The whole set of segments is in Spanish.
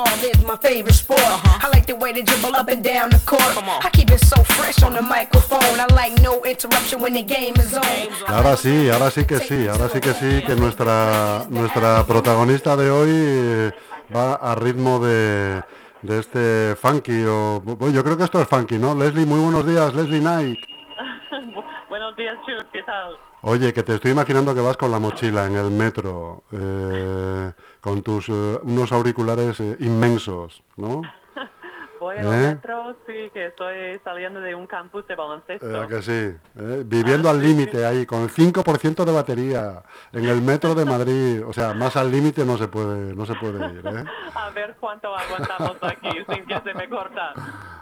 Football is my favorite sport. I like the way they dribble up and down the court. I keep it so fresh on the microphone. I like no interruption when the game is on. Ahora sí, ahora sí que sí, ahora sí que sí, que nuestra, nuestra protagonista de hoy eh, va a ritmo de, de este funky, o bueno, yo creo que esto es funky, ¿no? Leslie, muy buenos días, Leslie Knight. Buenos días, Chus, ¿qué tal? Oye, que te estoy imaginando que vas con la mochila en el metro, eh, con tus eh, unos auriculares eh, inmensos, ¿no? Al ¿Eh? metro, sí, que estoy saliendo de un campus de baloncesto. Eh, que sí, eh, viviendo al límite ahí, con el 5% de batería, en el metro de Madrid, o sea, más al límite no se puede, no se puede ir, ¿eh? A ver cuánto aguantamos aquí sin que se me corta.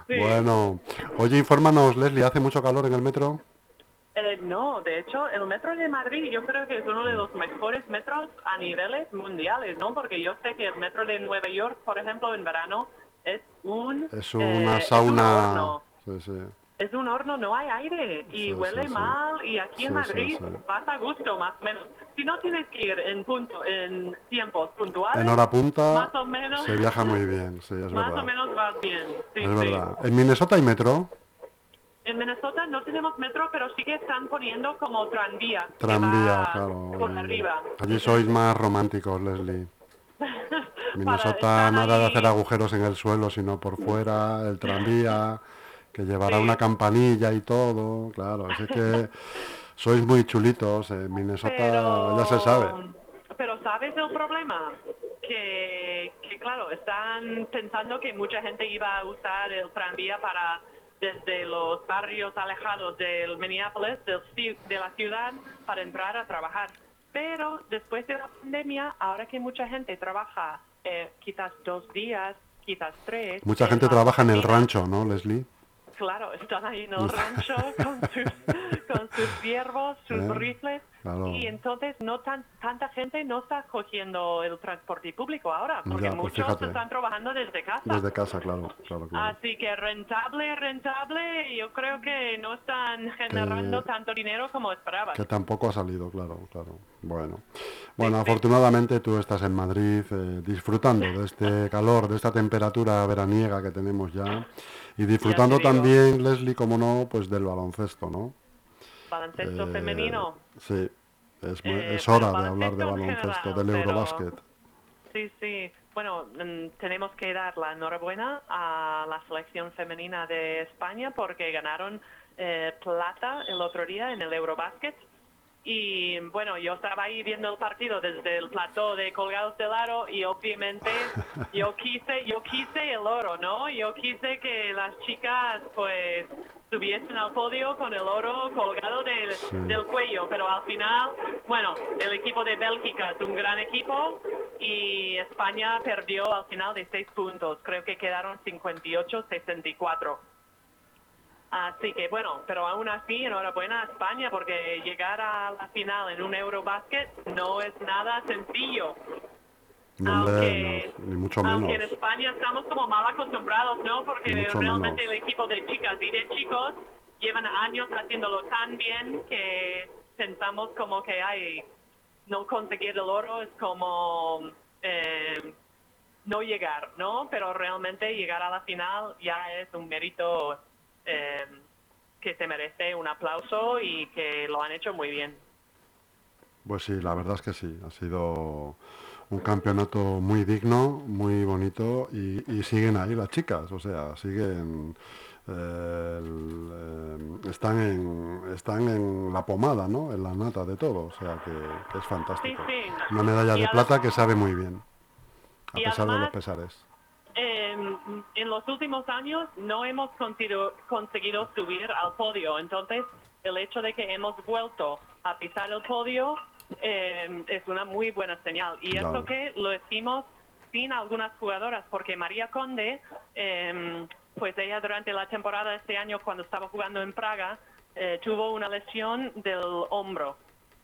Sí. Bueno, oye, infórmanos, Leslie, ¿hace mucho calor en el metro? Eh, no, de hecho, el metro de Madrid yo creo que es uno de los mejores metros a niveles mundiales, ¿no? Porque yo sé que el metro de Nueva York, por ejemplo, en verano, es un... Es eh, una es un sauna... horno. Sí, sí. Es un horno, no hay aire y Sí, huele mal y aquí en Madrid vas a gusto más o menos. Si no tienes que ir en punto, en tiempos puntuales, En hora punta más o menos, se viaja muy bien, sí, es más verdad. o menos vas bien. Es verdad. ¿En Minnesota hay metro? En Minnesota no tenemos metro, pero sí que están poniendo como tranvía. Tranvía, claro. Por eh, arriba. Allí sois más románticos, Leslie. Minnesota nada de ahí- hacer agujeros en el suelo, sino por fuera, el tranvía, que llevará Sí. una campanilla y todo, claro, así que sois muy chulitos, en Minnesota Pero, ya se sabe. Pero ¿sabes el problema? Que, que claro, están pensando que mucha gente iba a usar el tranvía para desde los barrios alejados del Minneapolis, del de la ciudad, para entrar a trabajar. Pero después de la pandemia, ahora que mucha gente trabaja eh, quizás dos días, quizás tres. Mucha en gente trabaja en el rancho, ¿no, Leslie? Claro, están ahí en el rancho con sus, con sus ciervos, sus Eh, rifles. claro. Y entonces no tan, tanta gente no está cogiendo el transporte público ahora, porque Ya, pues muchos fíjate. están trabajando desde casa. Desde casa, claro, claro, claro. Así que rentable, rentable, yo creo que no están generando Que- tanto dinero como esperaban. Que tampoco ha salido, claro, claro. Bueno, bueno, sí. afortunadamente tú estás en Madrid eh, disfrutando de este calor, de esta temperatura veraniega que tenemos ya y disfrutando también, Leslie, como no, pues del baloncesto, ¿no? Baloncesto Eh, femenino. Sí, es, muy- Eh, es pero hora de hablar de baloncesto general, del pero- Eurobasket. Sí, sí. Bueno, mm, tenemos que dar la enhorabuena a la selección femenina de España porque ganaron eh, plata el otro día en el Eurobasket. Y bueno, yo estaba ahí viendo el partido desde el plató de colgados del aro y obviamente yo quise, yo quise el oro, ¿no? Yo quise que las chicas pues subiesen al podio con el oro colgado del, del cuello, pero al final, bueno, el equipo de Bélgica es un gran equipo y España perdió al final de seis puntos, creo que quedaron 58-64. Así que bueno, pero aún así, enhorabuena a España porque llegar a la final en un Eurobasket no es nada sencillo. No, Aunque, no, ni mucho aunque en menos. España estamos como mal acostumbrados, ¿no? Porque realmente menos. el equipo de chicas y de chicos llevan años haciéndolo tan bien que pensamos como que ay, no conseguir el oro es como eh, no llegar, ¿no? Pero realmente llegar a la final ya es un mérito eh, que se merece un aplauso y que lo han hecho muy bien. Pues sí, la verdad es que sí, ha sido un campeonato muy digno, muy bonito y, y siguen ahí las chicas, o sea, siguen, eh, el, eh, están, en, están en la pomada, ¿no? En la nata de todo, o sea, que, que es fantástico. Sí, sí. Una medalla Y de plata que sabe muy bien, a pesar de los pesares. Eh, en los últimos años no hemos conseguido, conseguido subir al podio, entonces el hecho de que hemos vuelto a pisar el podio eh, es una muy buena señal. Y Claro. eso que lo hicimos sin algunas jugadoras, porque María Conde, eh, pues ella durante la temporada de este año cuando estaba jugando en Praga, eh, tuvo una lesión del hombro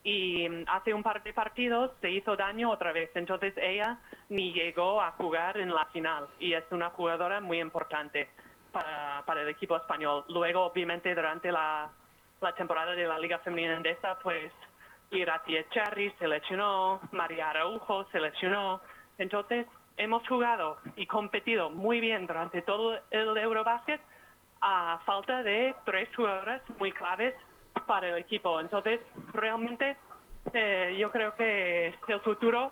y mm, hace un par de partidos se hizo daño otra vez. Entonces ella ni llegó a jugar en la final y es una jugadora muy importante para, para el equipo español. Luego, obviamente, durante la, la temporada de la Liga Femenina Endesa, pues Irati Echarri se lesionó, María Araujo se lesionó. Entonces, hemos jugado y competido muy bien durante todo el Eurobasket a falta de tres jugadores muy claves para el equipo. Entonces, realmente eh, yo creo que el futuro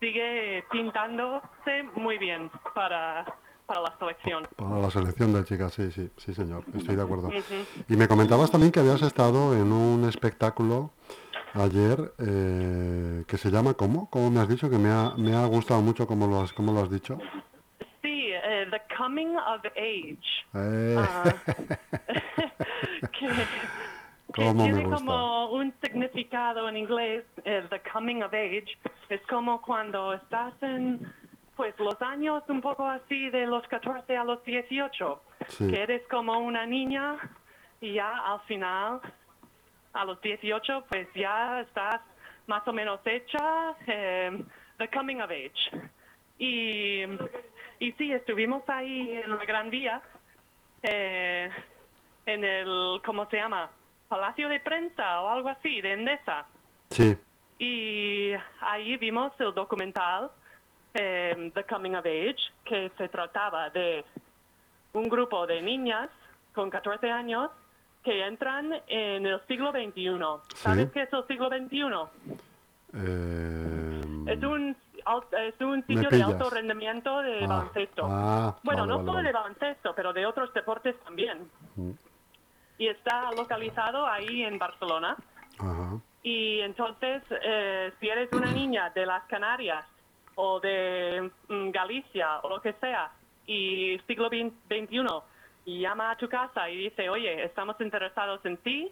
sigue pintándose muy bien para, para la selección. Para la selección de chicas, sí, sí, sí, señor, estoy de acuerdo. Y me comentabas también que habías estado en un espectáculo ayer eh, que se llama ¿cómo? ¿Cómo me has dicho? Que me ha, me ha gustado mucho cómo lo has, cómo lo has dicho. Sí, eh, The Coming of Age. Eh, Ah. que Cómo tiene como un significado en inglés, eh, the coming of age, es como cuando estás en pues los años un poco así de los 14 a los 18, Sí. que eres como una niña y ya al final, a los 18, pues ya estás más o menos hecha, eh, the coming of age. Y, y sí, estuvimos ahí en la Gran Vía, eh, en el, ¿cómo se llama? Palacio de Prensa o algo así, de Endesa. sí, Y ahí vimos el documental eh, The Coming of Age, que se trataba de un grupo de niñas con 14 años que entran en el siglo XXI. ¿Sabes Sí. qué es el siglo XXI? eh, Es un, es un sitio de alto rendimiento de Ah, baloncesto. ah, bueno, vale, no vale, solo vale. de baloncesto, pero de otros deportes también. Mm. Y está localizado ahí en Barcelona. ajá, Y entonces, eh, si eres una niña de las Canarias o de mm, Galicia o lo que sea, y siglo XXI, y llama a tu casa y dice, oye, estamos interesados en ti,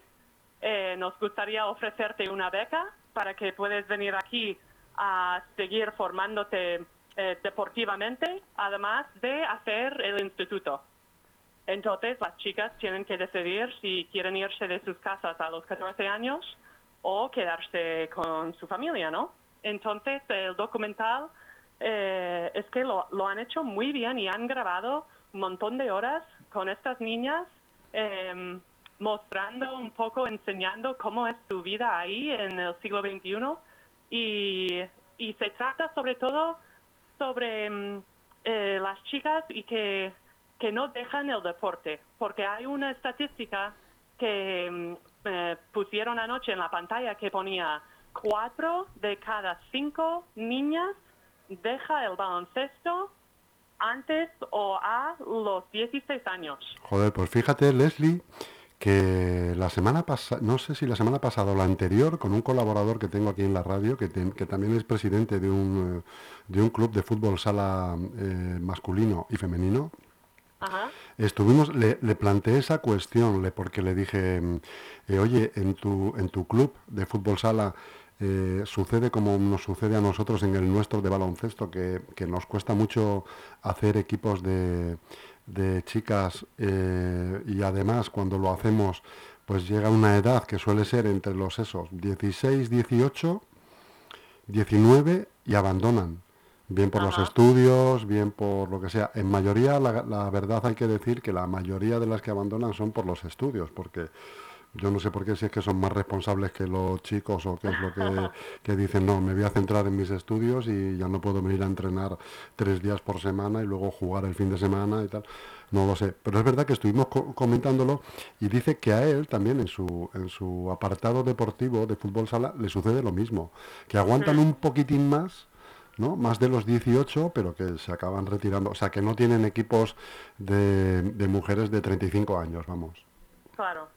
eh, nos gustaría ofrecerte una beca para que puedas venir aquí a seguir formándote eh, deportivamente, además de hacer el instituto. Entonces, las chicas tienen que decidir si quieren irse de sus casas a los 14 años o quedarse con su familia, ¿no? Entonces, el documental eh, es que lo, lo han hecho muy bien y han grabado un montón de horas con estas niñas, em, mostrando un poco, enseñando cómo es su vida ahí en el siglo XXI. Y, se trata sobre todo sobre mm, eh, las chicas y que, que no dejan el deporte, porque hay una estadística que mm, eh, pusieron anoche en la pantalla que ponía cuatro de cada cinco niñas deja el baloncesto antes o a los 16 años. Joder, pues fíjate, Leslie, que la semana pasada, no sé si la semana pasada o la anterior, con un colaborador que tengo aquí en la radio, que, que también es presidente de un, eh, de un club de fútbol sala eh, masculino y femenino, Estuvimos, le, le planteé esa cuestión, le, porque le dije, mm, eh, oye, en tu, en tu club de fútbol sala eh, sucede como nos sucede a nosotros en el nuestro de baloncesto, que, que nos cuesta mucho hacer equipos de, de chicas eh, y además cuando lo hacemos, pues llega una edad que suele ser entre los esos 16, 18, 19 y abandonan. Bien por los estudios, bien por lo que sea. En mayoría, la, la verdad hay que decir que la mayoría de las que abandonan son por los estudios, porque yo no sé por qué si es que son más responsables que los chicos o qué es lo que, que dicen, no, me voy a centrar en mis estudios y ya no puedo venir a entrenar tres días por semana y luego jugar el fin de semana y tal. No lo sé. Pero es verdad que estuvimos co- comentándolo y dice que a él también en su, en su apartado deportivo de fútbol sala le sucede lo mismo, que aguantan un poquitín más. ¿No? Más de los 18, pero que se acaban retirando. O sea, que no tienen equipos de, de mujeres de 35 años, vamos. Claro.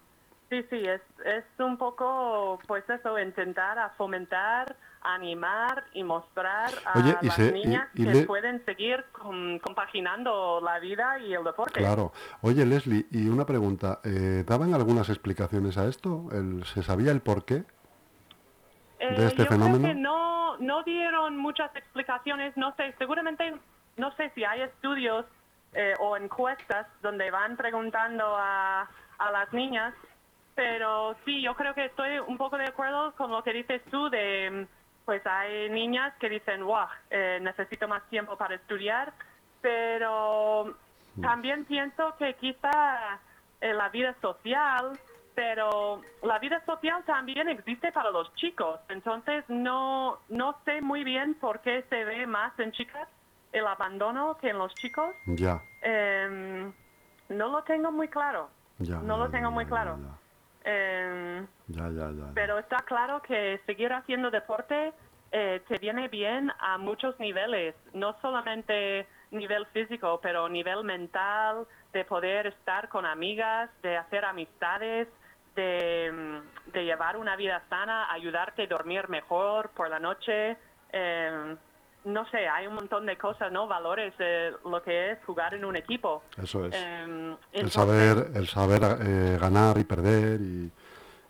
Sí, sí, es, es un poco, pues eso, intentar a fomentar, animar y mostrar a Oye, y las se- niñas y que le- pueden seguir com- compaginando la vida y el deporte. Claro. Oye, Leslie, y una pregunta. eh, ¿Daban algunas explicaciones a esto? El- ¿Se sabía el por qué? Eh, de este yo fenómeno? creo que no, no dieron muchas explicaciones, no sé, seguramente, no sé si hay estudios eh, o encuestas donde van preguntando a, a las niñas, pero sí, yo creo que estoy un poco de acuerdo con lo que dices tú de, pues hay niñas que dicen, wow, eh, necesito más tiempo para estudiar, pero también pienso que quizá en la vida social, pero la vida social también existe para los chicos, entonces no, no sé muy bien por qué se ve más en chicas el abandono que en los chicos, Ya, em, no lo tengo muy claro. ya. no ya, lo tengo ya, muy claro. Ya, ya, ya, ya, ya. pero está claro que seguir haciendo deporte eh, te viene bien a muchos niveles, no solamente nivel físico, pero nivel mental, de poder estar con amigas, de hacer amistades, de, mm, de llevar una vida sana, ayudarte a dormir mejor por la noche. em, no sé, hay un montón de cosas, ¿no? Valores de lo que es jugar en un equipo. Eso es. Em, el saber, el saber eh, ganar y perder y,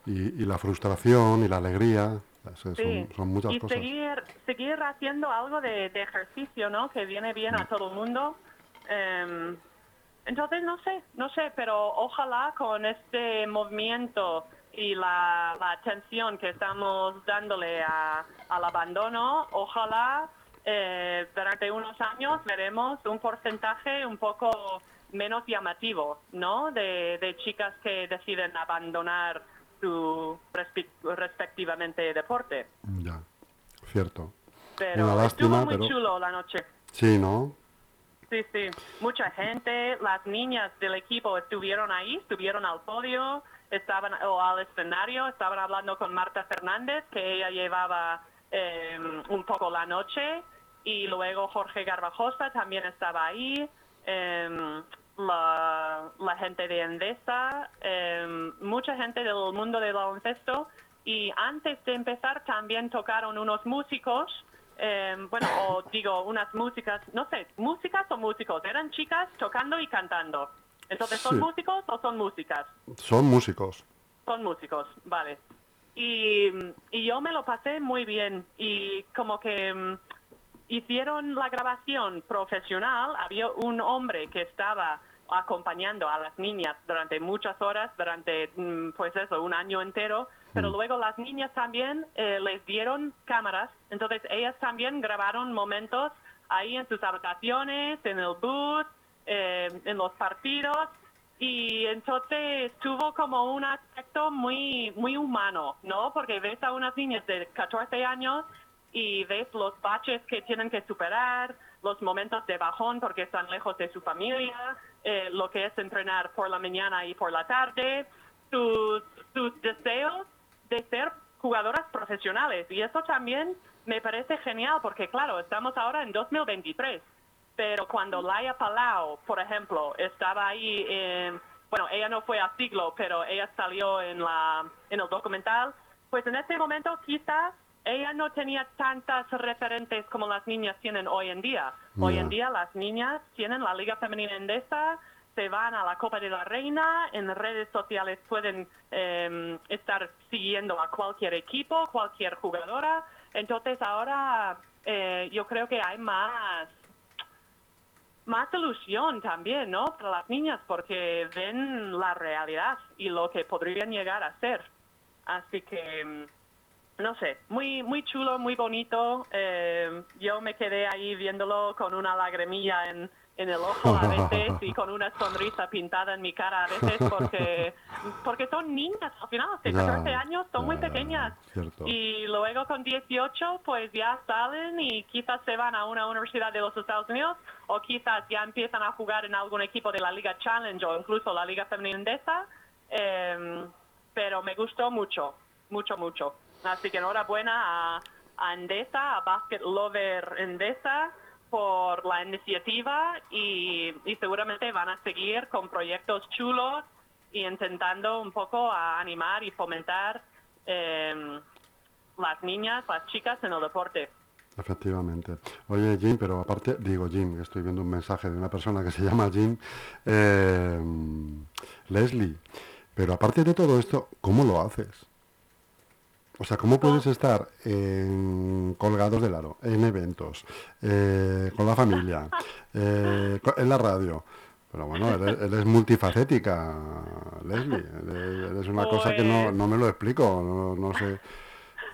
y- y la frustración y la alegría. Eso Sí, Son, son muchas y cosas. seguir, seguir haciendo algo de, de ejercicio, ¿no? Que viene bien a todo el mundo. Em, entonces, no sé, no sé, pero ojalá con este movimiento y la, la atención que estamos dándole a- al abandono, ojalá eh, durante unos años veremos un porcentaje un poco menos llamativo, ¿no? De, de chicas que deciden abandonar su respe- respectivamente deporte. Ya, cierto. Pero Una lástima, estuvo muy pero- chulo la noche. Sí, ¿no? Sí, sí. Mucha gente, las niñas del equipo estuvieron ahí, estuvieron al podio, estaban o al escenario, estaban hablando con Marta Fernández, que ella llevaba eh, un poco la noche, y luego Jorge Garbajosa también estaba ahí, eh, la, gente de Endesa, eh, mucha gente del mundo del baloncesto, y antes de empezar también tocaron unos músicos eh, bueno, o digo, unas músicas, no sé, músicas o músicos, eran chicas tocando y cantando. Entonces, ¿son Sí. músicos o son músicas? Son músicos. Son músicos, vale. Y, y yo me lo pasé muy bien y como que mm, hicieron la grabación profesional, había un hombre que estaba acompañando a las niñas durante muchas horas, durante, mm, pues eso, un año entero, pero luego las niñas también eh, les dieron cámaras, entonces ellas también grabaron momentos ahí en sus habitaciones, en el bus, eh, en los partidos, y entonces tuvo como un aspecto muy muy humano, ¿no? Porque ves a unas niñas de 14 años y ves los baches que tienen que superar, los momentos de bajón porque están lejos de su familia, eh, lo que es entrenar por la mañana y por la tarde, sus, sus deseos de ser jugadoras profesionales. Y eso también me parece genial porque, claro, estamos ahora en 2023 pero cuando Laia Palau, por ejemplo, estaba ahí, en, bueno, ella no fue a siglo, pero ella salió en, la, en el documental, pues en ese momento quizás ella no tenía tantas referentes como las niñas tienen hoy en día. Hoy en día las niñas tienen la Liga Femenina Endesa, se van a la Copa de la Reina, en redes sociales pueden eh, estar siguiendo a cualquier equipo, cualquier jugadora. Entonces ahora eh, yo creo que hay más más ilusión también, ¿no? Para las niñas, porque ven la realidad y lo que podrían llegar a ser. Así que, mm, no sé, muy muy chulo, muy bonito. Eh, yo me quedé ahí viéndolo con una lagrimilla en, en el ojo a veces y con una sonrisa pintada en mi cara a veces porque, porque son niñas, al final, de Ya, 14 años, son ya, muy pequeñas. cierto. Y luego con 18, pues ya salen y quizás se van a una universidad de los Estados Unidos o quizás ya empiezan a jugar en algún equipo de la Liga Challenge o incluso la Liga Femenina Endesa. Em, pero me gustó mucho, mucho, mucho. Así que enhorabuena a, a Endesa, a Basket Lover Endesa por la iniciativa y, y seguramente van a seguir con proyectos chulos y intentando un poco a animar y fomentar em, las niñas, las chicas en el deporte. Efectivamente. Oye, Jim, pero aparte, digo Jim, estoy viendo un mensaje de una persona que se llama Jim, eh, Leslie, pero aparte de todo esto, ¿cómo lo haces? O sea, ¿cómo puedes estar en colgados del aro, en eventos, eh, con la familia, eh, en la radio? Pero bueno, eres, eres multifacética, Leslie. Eres, eres una cosa que no, Pues- no me lo explico, no, no sé.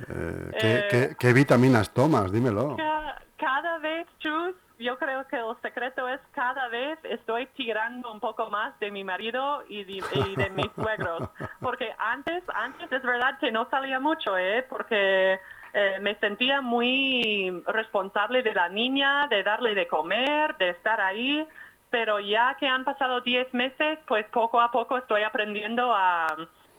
Eh, ¿qué, qué- qué vitaminas tomas? Dímelo. Ca- Cada vez, Chus, yo creo que el secreto es cada vez estoy tirando un poco más de mi marido y de, y de mis suegros. Porque antes, antes es verdad que no salía mucho, ¿eh? Porque eh, me sentía muy responsable de la niña, de darle de comer, de estar ahí, pero ya que han pasado 10 meses, pues poco a poco estoy aprendiendo a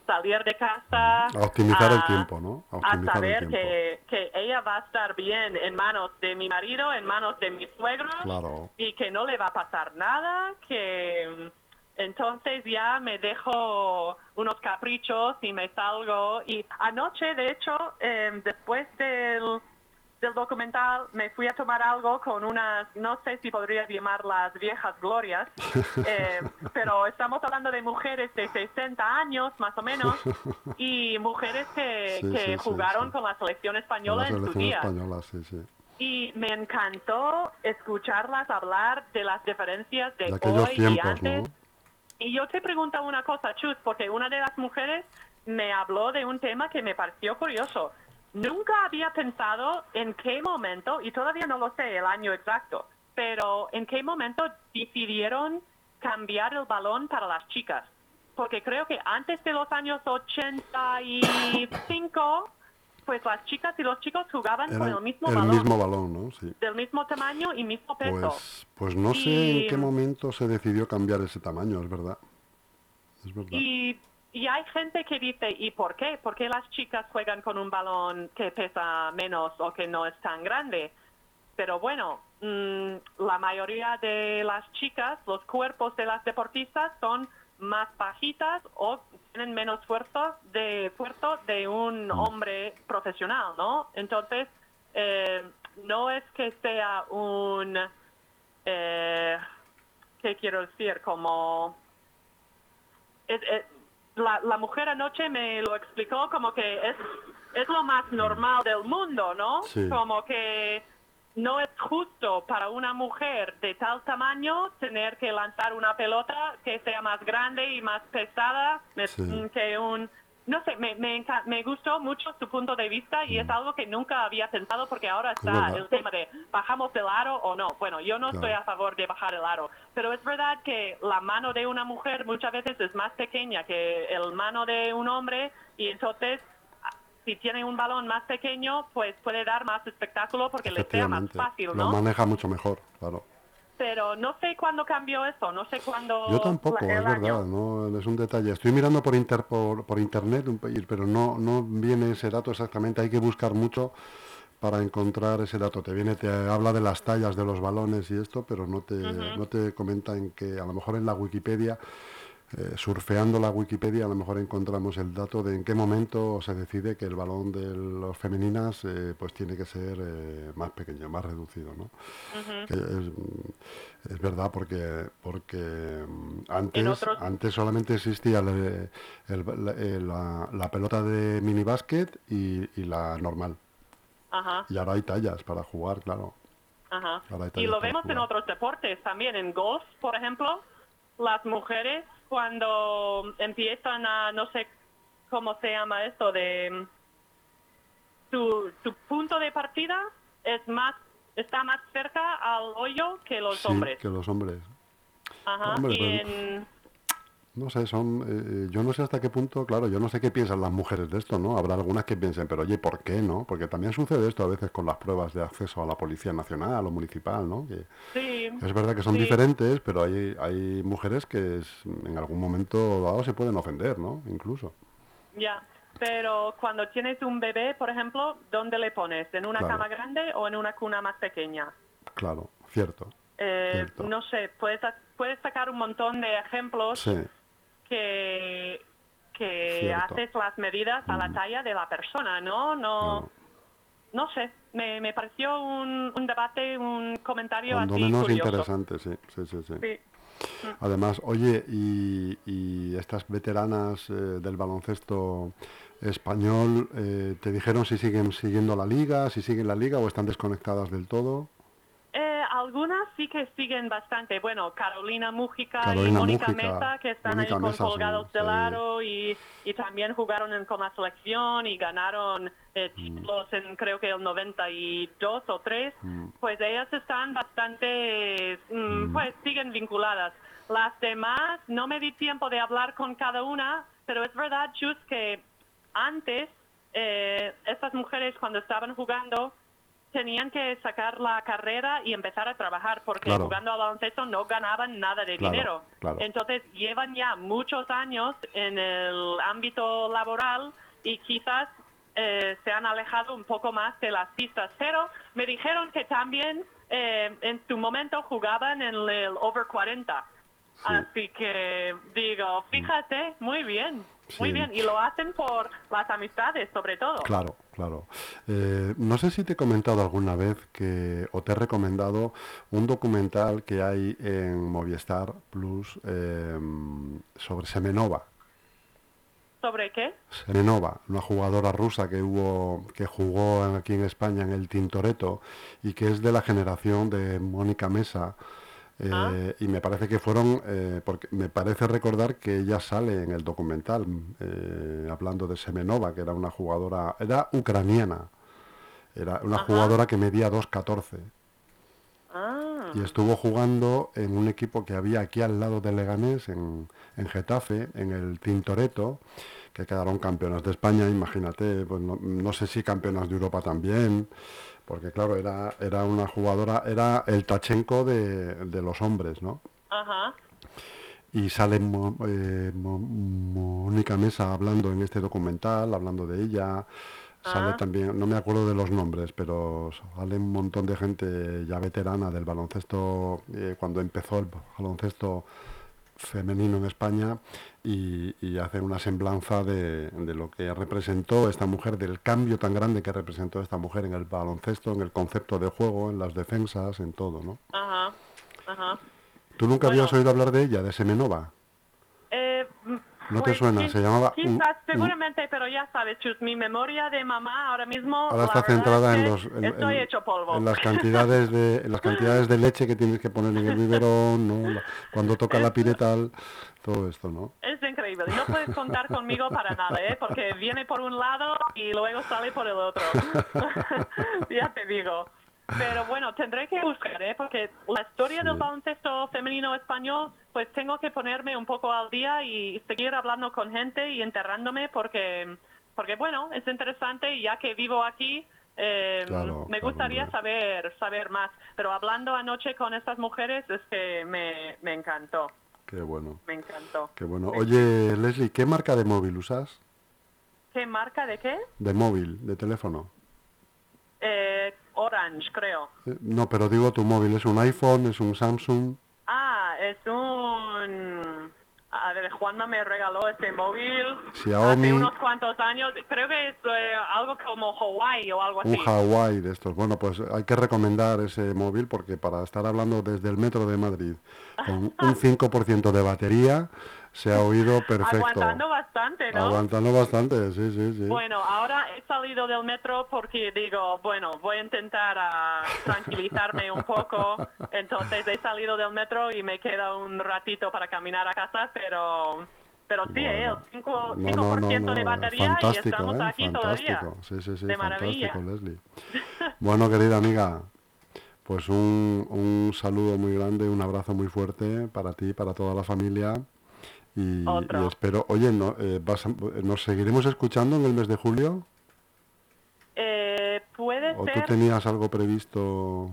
salir de casa. A optimizar el tiempo, ¿no? A A, saber que, que ella va a estar bien en manos de mi marido, en manos de mis suegros Claro. y que no le va a pasar nada, que mm, entonces ya me dejo unos caprichos y me salgo. Y anoche, de hecho, em, después del, del documental, me fui a tomar algo con unas, no sé si podría llamarlas viejas glorias, eh, pero estamos hablando de mujeres de 60 años más o menos y mujeres que, Sí, que sí, sí, jugaron sí. con la selección española la en su día. española. Y me encantó escucharlas hablar de las diferencias de, hoy y antes. ¿no? Y yo te pregunto una cosa, Chus, porque una de las mujeres me habló de un tema que me pareció curioso. Nunca había pensado en qué momento, y todavía no lo sé el año exacto, pero en qué momento decidieron cambiar el balón para las chicas. Porque creo que antes de los años 85, pues las chicas y los chicos jugaban con el mismo el balón, mismo balón, ¿no? Sí. del mismo tamaño y mismo peso. Pues, pues no sé en qué momento se decidió cambiar ese tamaño, es verdad. Es verdad. Y, y hay gente que dice, ¿y por qué? ¿Por qué las chicas juegan con un balón que pesa menos o que no es tan grande? Pero bueno, mm, la mayoría de las chicas, los cuerpos de las deportistas son más bajitas o tienen menos fuerza de esfuerzo de un hombre profesional, ¿no? Entonces, eh, no es que sea un, eh, ¿qué quiero decir? Como es- es- la, la mujer anoche me lo explicó como que es, es lo más normal del mundo, ¿no? Sí. Como que no es justo para una mujer de tal tamaño tener que lanzar una pelota que sea más grande y más pesada Sí. que un... No sé, me, me, me gustó mucho su punto de vista y es algo que nunca había pensado porque ahora está el tema de bajamos el aro o no. Bueno, yo no Claro. estoy a favor de bajar el aro, pero es verdad que la mano de una mujer muchas veces es más pequeña que el mano de un hombre y entonces ah, si tiene un balón más pequeño pues puede dar más espectáculo porque le sea más fácil, Lo ¿no? maneja mucho mejor, claro. Pero no sé cuándo cambió eso, no sé cuándo... Yo tampoco, es año. verdad, no, es un detalle. Estoy mirando por, inter, por, por internet pero no, no viene ese dato exactamente. Hay que buscar mucho para encontrar ese dato. Te viene, te habla de las tallas de los balones y esto, pero no te, no te comenta en que a lo mejor en la Wikipedia, eh, surfeando la Wikipedia, a lo mejor encontramos el dato de en qué momento se decide que el balón de los femeninas eh, pues tiene que ser eh, más pequeño, más reducido, ¿no? Que es, mm, es verdad porque porque mm, antes otros- antes solamente existía el- el- la, la- la pelota de mini básquet y, y la normal Ajá. y ahora hay tallas para jugar claro Ajá. Y lo vemos en otros deportes también, en golf, por ejemplo, las mujeres cuando empiezan a, no sé cómo se llama esto, de mm, su, su punto de partida es más está más cerca al hoyo que los sí hombres. que los hombres Ajá. Hombre, y pues, en, no sé son eh, eh, yo no sé hasta qué punto claro yo no sé qué piensan las mujeres de esto no habrá algunas que piensen pero oye por qué no porque también sucede esto a veces con las pruebas de acceso a la policía nacional o municipal no que sí, Es verdad que son Sí. diferentes, pero hay, hay mujeres que es- en algún momento dado se pueden ofender, ¿no? Incluso. ya. Pero cuando tienes un bebé, por ejemplo, ¿dónde le pones? ¿En una Claro. cama grande o en una cuna más pequeña? Claro, cierto. Eh, Cierto. no sé, puedes, puedes sacar un montón de ejemplos Sí, que, que Cierto. haces las medidas a la talla de la persona, ¿no? No, no sé, me, me pareció un, un debate, un comentario Cuando así menos curioso. interesante, sí, sí, sí, sí. Sí. Además, oye, y, y estas veteranas eh, del baloncesto español, eh, ¿te dijeron si siguen siguiendo la liga, si siguen la liga o están desconectadas del todo? Algunas sí que siguen bastante. Bueno, Carolina Mújica y Mónica Mújica, Mesa, que están Mónica ahí con Mesa, sí, colgados del sí. aro y, y también jugaron en- con la selección y ganaron eh, Mm. títulos en creo que el 92 o 3. Pues ellas están bastante, mm, pues siguen vinculadas. Las demás, no me di tiempo de hablar con cada una, pero es verdad, Chus, que antes eh, estas mujeres cuando estaban jugando tenían que sacar la carrera y empezar a trabajar porque Claro. jugando al baloncesto no ganaban nada de Claro, dinero. claro. Entonces llevan ya muchos años en el ámbito laboral y quizás eh, se han alejado un poco más de las pistas. Pero me dijeron que también eh, en su momento jugaban en el over 40. Así que digo, fíjate, muy bien, muy bien. Y lo hacen por las amistades, sobre todo. Claro, claro. Eh, no sé si te he comentado alguna vez que, o te he recomendado un documental que hay en Movistar Plus eh, sobre Semenova. ¿Sobre qué? Semenova, una jugadora rusa que hubo, que jugó aquí en España en el Tintoretto y que es de la generación de Mónica Mesa. Eh, Ah. Y me parece que fueron, eh, porque me parece recordar que ella sale en el documental eh, hablando de Semenova, que era una jugadora, era ucraniana, era una Ajá. jugadora que medía 2'14 Ah, y estuvo jugando en un equipo que había aquí al lado de Leganés, en, en Getafe, en el Tintoretto, que quedaron campeonas de España, imagínate, pues no, no sé si campeonas de Europa también, porque claro, era, era una jugadora, era el Tachenko de, de los hombres, ¿no? ajá. Y sale Mo- eh, Mo- Mónica Mesa hablando en este documental, hablando de ella. Sale Ah. también, no me acuerdo de los nombres, pero sale un montón de gente ya veterana del baloncesto, eh, cuando empezó el baloncesto femenino en España y, y hace una semblanza de, de lo que representó esta mujer, del cambio tan grande que representó esta mujer en el baloncesto, en el concepto de juego, en las defensas, en todo, ¿no? Ajá, ajá. ¿Tú nunca Bueno. habías oído hablar de ella, de Semenova? ¿No te pues, suena? Se llamaba Quizás, seguramente, pero ya sabes, Chus, mi memoria de mamá ahora mismo... Ahora está centrada es en los en, Estoy en- hecho polvo. en las cantidades de en las cantidades de leche que tienes que poner en el biberón, ¿no? La- cuando toca la piretal, todo esto, ¿no? Es increíble. No puedes contar conmigo para nada, ¿eh? Porque viene por un lado y luego sale por el otro. ya te digo. Pero bueno, tendré que buscar, ¿eh? Porque la historia del Sí. baloncesto femenino español, pues tengo que ponerme un poco al día y seguir hablando con gente y enterrándome porque, porque bueno, es interesante y ya que vivo aquí, eh, Claro, me gustaría saber saber más. Pero hablando anoche con estas mujeres es que me, me encantó, Qué bueno. me encantó. Qué bueno. Oye, Leslie, ¿qué marca de móvil usas? ¿Qué marca de qué? De móvil, de teléfono. Eh, Orange, creo. Eh, No, pero digo tu móvil, ¿es un iPhone, es un Samsung? Ah, es un... A ver, Juanma me regaló este móvil Xiaomi. hace unos cuantos años. Creo que es eh, algo como Hawaii o algo así. Un Huawei de estos. Bueno, pues hay que recomendar ese móvil porque para estar hablando desde el metro de Madrid con un 5% de batería se ha oído perfecto. Aguantando bastante, ¿no? Aguantando bastante, sí, sí, sí. Bueno, ahora he salido del metro porque digo, bueno, voy a intentar ah, tranquilizarme un poco. Entonces he salido del metro y me queda un ratito para caminar a casa, pero pero sí, Bueno. ¿eh? el 5%, No, no, no, de batería y estamos ¿eh? aquí fantástico. todavía. Sí, sí, sí, De maravilla. Leslie. Bueno, querida amiga, pues un, un saludo muy grande, un abrazo muy fuerte para ti, para toda la familia. Y, Otro. y espero, oye, no, eh, vas a- ¿nos seguiremos escuchando en el mes de julio? Eh, puede ¿O tú ser, tenías algo previsto?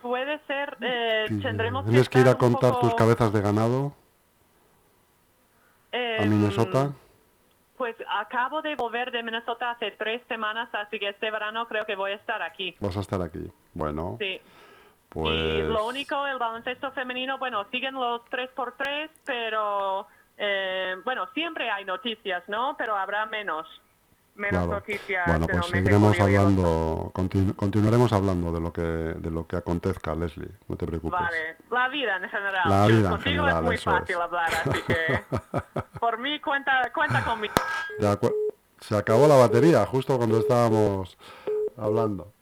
puede ser, eh, Sí, tendremos que ¿Tienes que ir a contar tus cabezas de ganado a em, Minnesota? Pues acabo de volver de Minnesota hace tres semanas, así que este verano creo que voy a estar aquí. Vas a estar aquí. Bueno, Sí. pues... Y lo único, el baloncesto femenino, bueno, siguen los 3x3, pero eh, bueno, siempre hay noticias, ¿no? Pero habrá menos, menos Claro. noticias. Bueno, en pues seguiremos hablando, continu- continuaremos hablando de lo que de lo que acontezca, Leslie, no te preocupes. Vale, la vida en general. La vida en general, es muy eso fácil es. hablar, así que por mí cuenta, cuenta conmigo. Se acabó la batería justo cuando estábamos hablando.